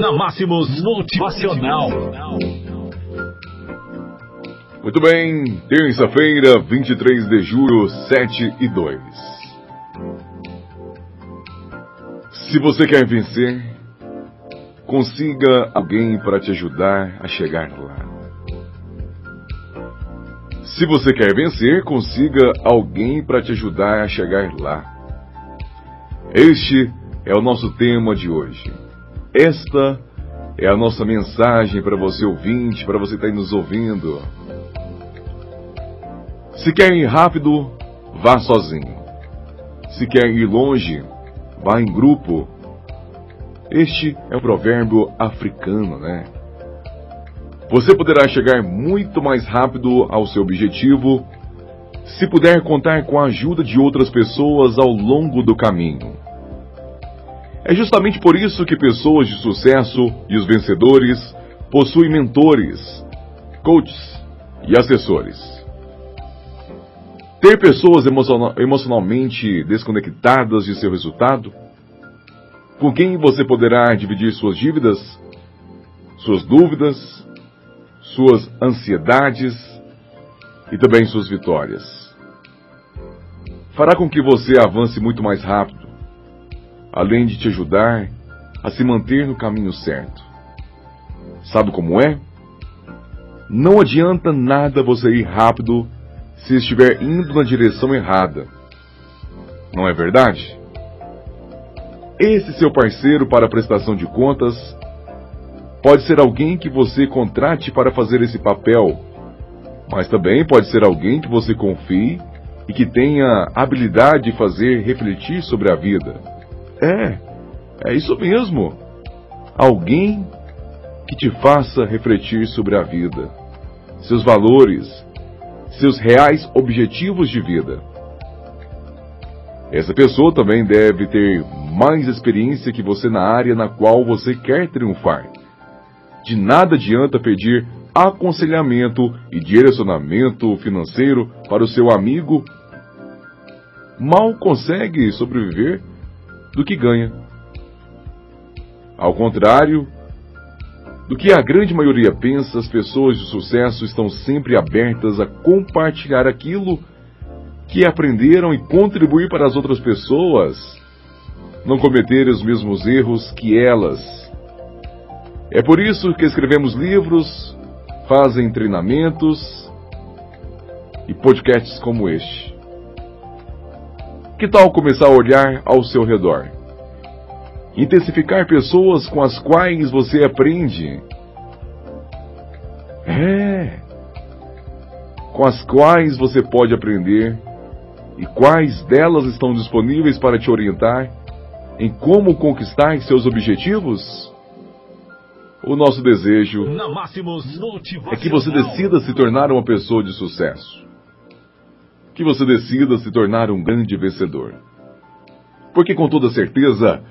Na Máximos Motivacional. Muito bem, terça-feira, 23 de julho, 7 e 2. Se você quer vencer, consiga alguém para te ajudar a chegar lá. Se você quer vencer, consiga alguém para te ajudar a chegar lá. Este é o nosso tema de hoje. Esta é a nossa mensagem para você ouvinte, para você que está aí nos ouvindo. Se quer ir rápido, vá sozinho. Se quer ir longe, vá em grupo. Este é o provérbio africano, né? Você poderá chegar muito mais rápido ao seu objetivo se puder contar com a ajuda de outras pessoas ao longo do caminho. É justamente por isso que pessoas de sucesso e os vencedores possuem mentores, coaches e assessores. Ter pessoas emocionalmente desconectadas de seu resultado, com quem você poderá dividir suas dívidas, suas dúvidas, suas ansiedades e também suas vitórias. Fará com que você avance muito mais rápido, além de te ajudar a se manter no caminho certo. Sabe como é? Não adianta nada você ir rápido se estiver indo na direção errada. Não é verdade? Esse seu parceiro para prestação de contas Pode ser alguém que você contrate para fazer esse papel, mas também pode ser alguém que você confie e que tenha habilidade de fazer refletir sobre a vida. É, é isso mesmo. Alguém que te faça refletir sobre a vida, seus valores, seus reais objetivos de vida. Essa pessoa também deve ter mais experiência que você na área na qual você quer triunfar. De nada adianta pedir aconselhamento e direcionamento financeiro para o seu amigo. Mal consegue sobreviver do que ganha. Ao contrário do que a grande maioria pensa, as pessoas de sucesso estão sempre abertas a compartilhar aquilo que aprenderam e contribuir para as outras pessoas não cometerem os mesmos erros que elas é por isso que escrevemos livros, fazem treinamentos e podcasts como este. Que tal começar a olhar ao seu redor? Intensificar pessoas com as quais você aprende. É. Com as quais você pode aprender e quais delas estão disponíveis para te orientar em como conquistar seus objetivos? O nosso desejo é que você decida se tornar uma pessoa de sucesso. Que você decida se tornar um grande vencedor. Porque com toda certeza,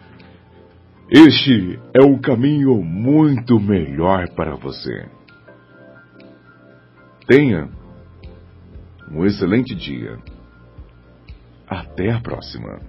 este é um caminho muito melhor para você. Tenha um excelente dia. Até a próxima.